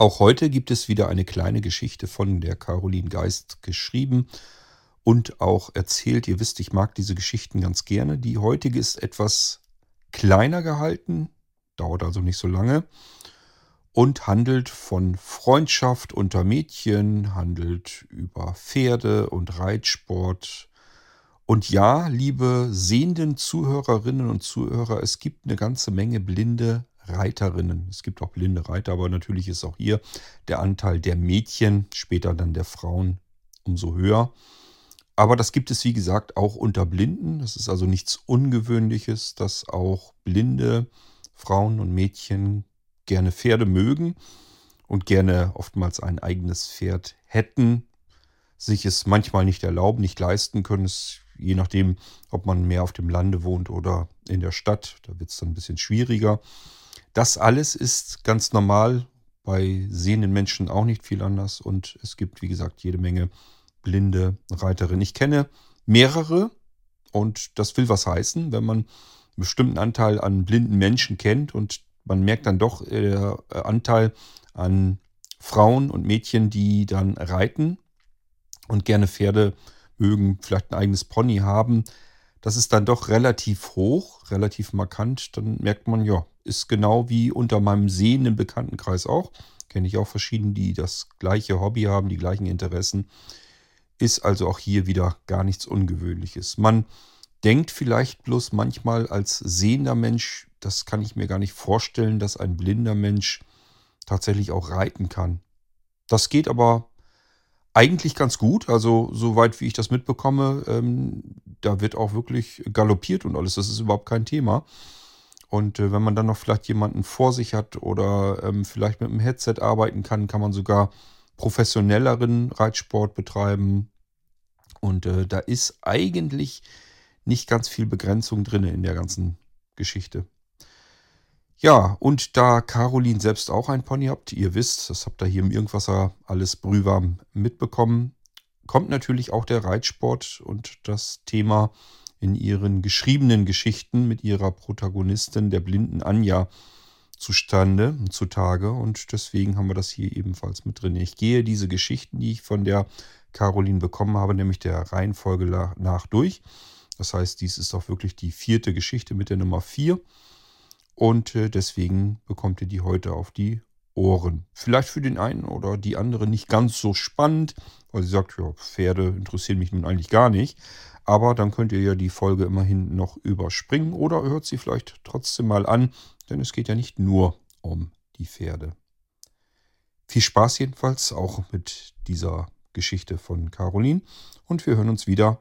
Auch heute gibt es wieder eine kleine Geschichte von der Caroline Geist geschrieben und auch erzählt. Ihr wisst, ich mag diese Geschichten ganz gerne. Die heutige ist etwas kleiner gehalten, dauert also nicht so lange und handelt von Freundschaft unter Mädchen, handelt über Pferde und Reitsport. Und ja, liebe sehenden Zuhörerinnen und Zuhörer, es gibt eine ganze Menge blinde Reiterinnen. Es gibt auch blinde Reiter, aber natürlich ist auch hier der Anteil der Mädchen, später dann der Frauen umso höher. Aber das gibt es, wie gesagt, auch unter Blinden. Das ist also nichts Ungewöhnliches, dass auch blinde Frauen und Mädchen gerne Pferde mögen und gerne oftmals ein eigenes Pferd hätten, sich es manchmal nicht erlauben, nicht leisten können. Es, je nachdem, ob man mehr auf dem Lande wohnt oder in der Stadt, da wird es dann ein bisschen schwieriger. Das alles ist ganz normal, bei sehenden Menschen auch nicht viel anders. Und es gibt, wie gesagt, jede Menge blinde Reiterinnen. Ich kenne mehrere und das will was heißen, wenn man einen bestimmten Anteil an blinden Menschen kennt und man merkt dann doch äh, der äh, Anteil an Frauen und Mädchen, die dann reiten und gerne Pferde mögen, vielleicht ein eigenes Pony haben. Das ist dann doch relativ hoch, relativ markant. Dann merkt man, ja, ist genau wie unter meinem sehenden Bekanntenkreis auch. Kenne ich auch verschiedene, die das gleiche Hobby haben, die gleichen Interessen. Ist also auch hier wieder gar nichts Ungewöhnliches. Man denkt vielleicht bloß manchmal als sehender Mensch, das kann ich mir gar nicht vorstellen, dass ein blinder Mensch tatsächlich auch reiten kann. Das geht aber eigentlich ganz gut. Also soweit wie ich das mitbekomme, ähm, da wird auch wirklich galoppiert und alles. Das ist überhaupt kein Thema. Und äh, wenn man dann noch vielleicht jemanden vor sich hat oder ähm, vielleicht mit einem Headset arbeiten kann, kann man sogar professionelleren Reitsport betreiben. Und äh, da ist eigentlich nicht ganz viel Begrenzung drin in der ganzen Geschichte. Ja, und da Caroline selbst auch ein Pony habt, ihr wisst, das habt ihr hier im Irgendwasser alles brühwarm mitbekommen, kommt natürlich auch der Reitsport und das Thema in ihren geschriebenen Geschichten mit ihrer Protagonistin, der blinden Anja, zustande, zutage. Und deswegen haben wir das hier ebenfalls mit drin. Ich gehe diese Geschichten, die ich von der Caroline bekommen habe, nämlich der Reihenfolge nach durch. Das heißt, dies ist auch wirklich die vierte Geschichte mit der Nummer 4. Und äh, deswegen bekommt ihr die heute auf die Ohren. Vielleicht für den einen oder die andere nicht ganz so spannend, weil sie sagt, ja, Pferde interessieren mich nun eigentlich gar nicht. Aber dann könnt ihr ja die Folge immerhin noch überspringen oder hört sie vielleicht trotzdem mal an, denn es geht ja nicht nur um die Pferde. Viel Spaß jedenfalls auch mit dieser Geschichte von Caroline und wir hören uns wieder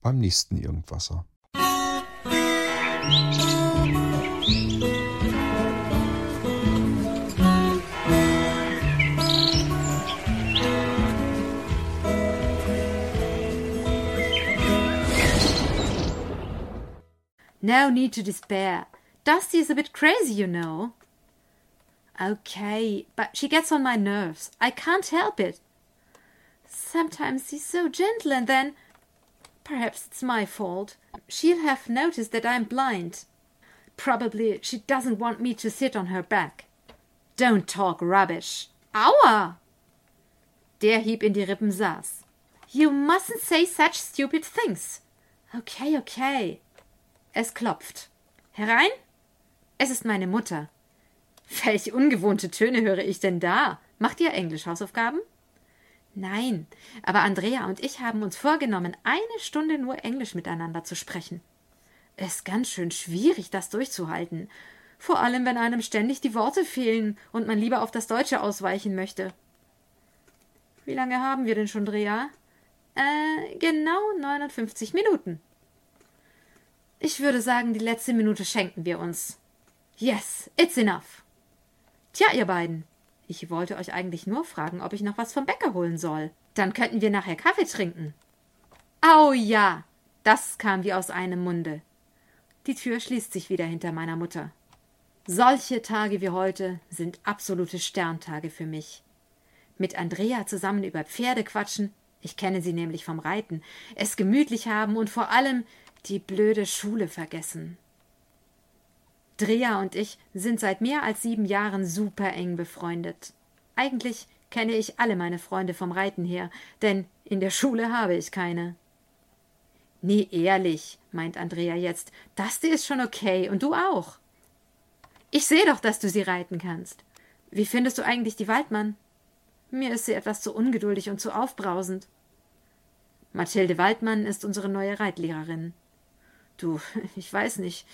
beim nächsten Irgendwasser. No need to despair. Dusty is a bit crazy, you know. Okay, but she gets on my nerves. I can't help it. Sometimes she's so gentle, and then. Perhaps it's my fault. She'll have noticed that I'm blind. Probably she doesn't want me to sit on her back. Don't talk rubbish. Aua! Der Hieb in die Rippen saß. You mustn't say such stupid things. Okay, okay. Es klopft. Herein? Es ist meine Mutter. Welche ungewohnte Töne höre ich denn da? Macht ihr Englisch-Hausaufgaben? Nein, aber Andrea und ich haben uns vorgenommen, eine Stunde nur Englisch miteinander zu sprechen. Es ist ganz schön schwierig, das durchzuhalten. Vor allem, wenn einem ständig die Worte fehlen und man lieber auf das Deutsche ausweichen möchte. Wie lange haben wir denn schon, Drea? Äh, genau 59 Minuten. Ich würde sagen, die letzte Minute schenken wir uns. Yes, it's enough. Tja, ihr beiden. Ich wollte euch eigentlich nur fragen, ob ich noch was vom Bäcker holen soll. Dann könnten wir nachher Kaffee trinken. Au ja, das kam wie aus einem Munde. Die Tür schließt sich wieder hinter meiner Mutter. Solche Tage wie heute sind absolute Sterntage für mich. Mit Andrea zusammen über Pferde quatschen, ich kenne sie nämlich vom Reiten, es gemütlich haben und vor allem die blöde Schule vergessen. Drea und ich sind seit mehr als sieben Jahren super eng befreundet. Eigentlich kenne ich alle meine Freunde vom Reiten her, denn in der Schule habe ich keine. Nee, ehrlich, meint Andrea jetzt, das ist schon okay und du auch. Ich sehe doch, dass du sie reiten kannst. Wie findest du eigentlich die Waldmann? Mir ist sie etwas zu ungeduldig und zu aufbrausend. Mathilde Waldmann ist unsere neue Reitlehrerin. Du, ich weiß nicht.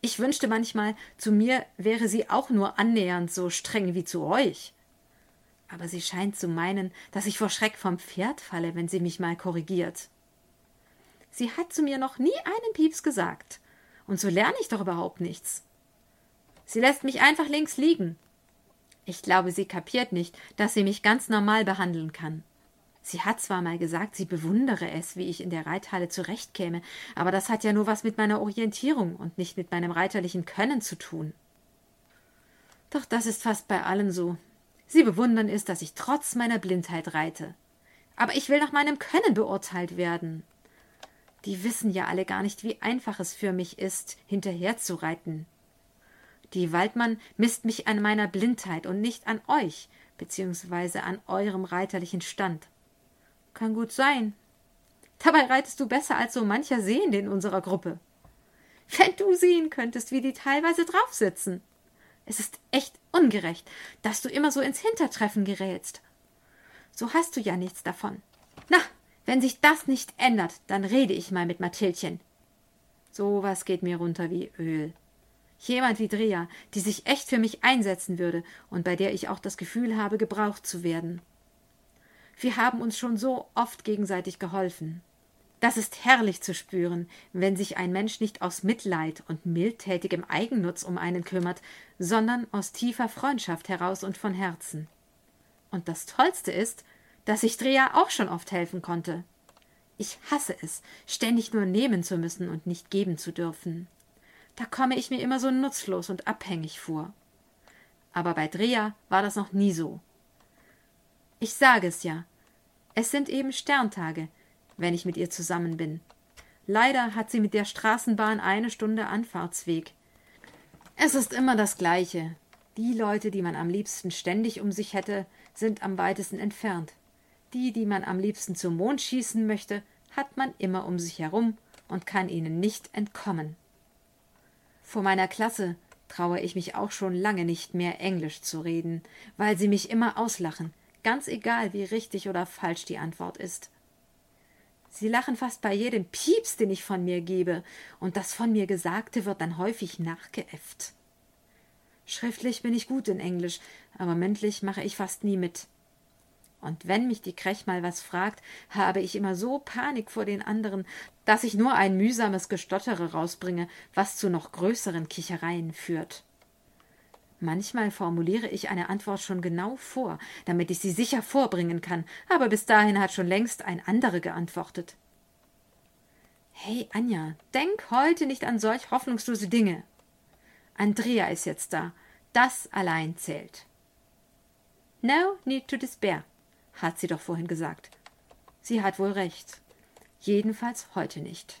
Ich wünschte manchmal, zu mir wäre sie auch nur annähernd so streng wie zu euch. Aber sie scheint zu meinen, dass ich vor Schreck vom Pferd falle, wenn sie mich mal korrigiert. Sie hat zu mir noch nie einen Pieps gesagt. Und so lerne ich doch überhaupt nichts. Sie lässt mich einfach links liegen. Ich glaube, sie kapiert nicht, dass sie mich ganz normal behandeln kann. Sie hat zwar mal gesagt, sie bewundere es, wie ich in der Reithalle zurechtkäme, aber das hat ja nur was mit meiner Orientierung und nicht mit meinem reiterlichen Können zu tun. Doch das ist fast bei allen so. Sie bewundern es, dass ich trotz meiner Blindheit reite. Aber ich will nach meinem Können beurteilt werden. Die wissen ja alle gar nicht, wie einfach es für mich ist, hinterherzureiten. Die Waldmann misst mich an meiner Blindheit und nicht an euch, beziehungsweise an eurem reiterlichen Stand. Kann gut sein. Dabei reitest du besser als so mancher Sehende in unserer Gruppe. Wenn du sehen könntest, wie die teilweise draufsitzen. Es ist echt ungerecht, dass du immer so ins Hintertreffen gerätst. So hast du ja nichts davon. Na, wenn sich das nicht ändert, dann rede ich mal mit Mathildchen. So was geht mir runter wie Öl. Jemand wie Drea, die sich echt für mich einsetzen würde und bei der ich auch das Gefühl habe, gebraucht zu werden. Wir haben uns schon so oft gegenseitig geholfen. Das ist herrlich zu spüren, wenn sich ein Mensch nicht aus Mitleid und mildtätigem Eigennutz um einen kümmert, sondern aus tiefer Freundschaft heraus und von Herzen. Und das Tollste ist, dass ich Drea auch schon oft helfen konnte. Ich hasse es, ständig nur nehmen zu müssen und nicht geben zu dürfen. Da komme ich mir immer so nutzlos und abhängig vor. Aber bei Drea war das noch nie so. Ich sage es ja. Es sind eben Sterntage, wenn ich mit ihr zusammen bin. Leider hat sie mit der Straßenbahn eine Stunde Anfahrtsweg. Es ist immer das Gleiche. Die Leute, die man am liebsten ständig um sich hätte, sind am weitesten entfernt. Die, die man am liebsten zum Mond schießen möchte, hat man immer um sich herum und kann ihnen nicht entkommen. Vor meiner Klasse traue ich mich auch schon lange nicht mehr Englisch zu reden, weil sie mich immer auslachen, ganz egal, wie richtig oder falsch die Antwort ist. Sie lachen fast bei jedem Pieps, den ich von mir gebe, und das von mir Gesagte wird dann häufig nachgeäfft. Schriftlich bin ich gut in Englisch, aber mündlich mache ich fast nie mit. Und wenn mich die Krech mal was fragt, habe ich immer so Panik vor den anderen, dass ich nur ein mühsames Gestottere rausbringe, was zu noch größeren Kichereien führt. Manchmal formuliere ich eine Antwort schon genau vor, damit ich sie sicher vorbringen kann, aber bis dahin hat schon längst ein anderer geantwortet. Hey, Anja, denk heute nicht an solch hoffnungslose Dinge. Andrea ist jetzt da. Das allein zählt. No need to despair, hat sie doch vorhin gesagt. Sie hat wohl recht. Jedenfalls heute nicht.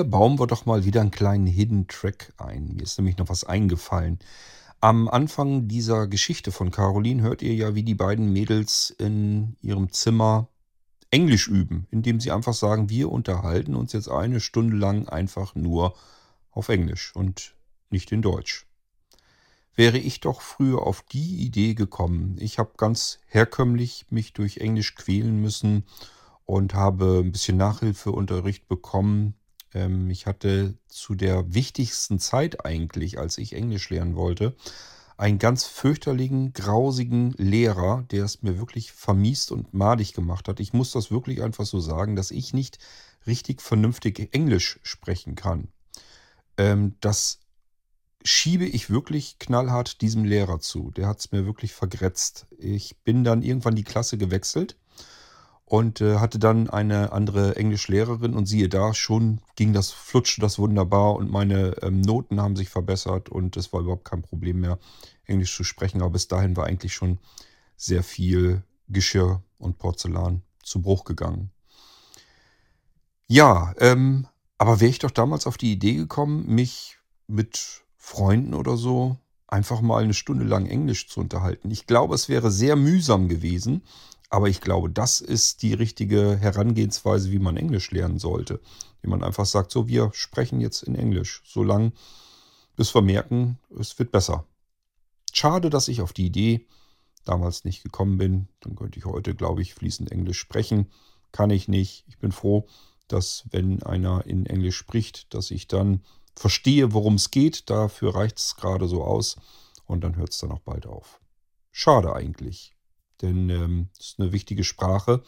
Hier bauen wir doch mal wieder einen kleinen Hidden Track ein. Mir ist nämlich noch was eingefallen. Am Anfang dieser Geschichte von Caroline hört ihr ja, wie die beiden Mädels in ihrem Zimmer Englisch üben, indem sie einfach sagen, wir unterhalten uns jetzt eine Stunde lang einfach nur auf Englisch und nicht in Deutsch. Wäre ich doch früher auf die Idee gekommen. Ich habe ganz herkömmlich mich durch Englisch quälen müssen und habe ein bisschen Nachhilfeunterricht bekommen. Ähm, ich hatte zu der wichtigsten Zeit eigentlich, als ich Englisch lernen wollte, einen ganz fürchterlichen, grausigen Lehrer, der es mir wirklich vermiest und madig gemacht hat. Ich muss das wirklich einfach so sagen, dass ich nicht richtig vernünftig Englisch sprechen kann. Ähm, das schiebe ich wirklich knallhart diesem Lehrer zu. Der hat es mir wirklich vergrätzt. Ich bin dann irgendwann die Klasse gewechselt und äh, hatte dann eine andere Englischlehrerin und siehe da, schon ging das, flutschte das wunderbar und meine ähm, Noten haben sich verbessert und es war überhaupt kein Problem mehr, Englisch zu sprechen. Aber bis dahin war eigentlich schon sehr viel Geschirr und Porzellan zu Bruch gegangen. Ja, ähm, aber wäre ich doch damals auf die Idee gekommen, mich mit Freunden oder so einfach mal eine Stunde lang Englisch zu unterhalten. Ich glaube, es wäre sehr mühsam gewesen, aber ich glaube, das ist die richtige Herangehensweise, wie man Englisch lernen sollte. Wie man einfach sagt, so, wir sprechen jetzt in Englisch, solange bis wir merken, es wird besser. Schade, dass ich auf die Idee damals nicht gekommen bin. Dann könnte ich heute, glaube ich, fließend Englisch sprechen. Kann ich nicht. Ich bin froh, dass wenn einer in Englisch spricht, dass ich dann verstehe, worum es geht. Dafür reicht es gerade so aus. Und dann hört es dann auch bald auf. Schade eigentlich. Denn ähm, es ist eine wichtige Sprache,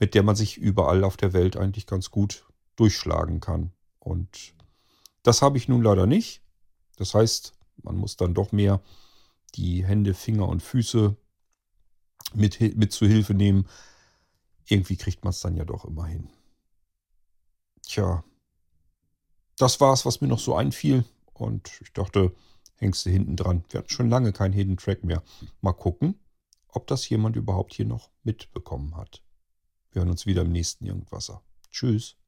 mit der man sich überall auf der Welt eigentlich ganz gut durchschlagen kann. Und das habe ich nun leider nicht. Das heißt, man muss dann doch mehr die Hände, Finger und Füße mit, mit zu Hilfe nehmen. Irgendwie kriegt man es dann ja doch immer hin. Tja, das war es, was mir noch so einfiel. Und ich dachte, hängst du hinten dran. Wir hatten schon lange keinen Hidden Track mehr. Mal gucken, ob das jemand überhaupt hier noch mitbekommen hat. Wir hören uns wieder im nächsten Irgendwasser. Tschüss.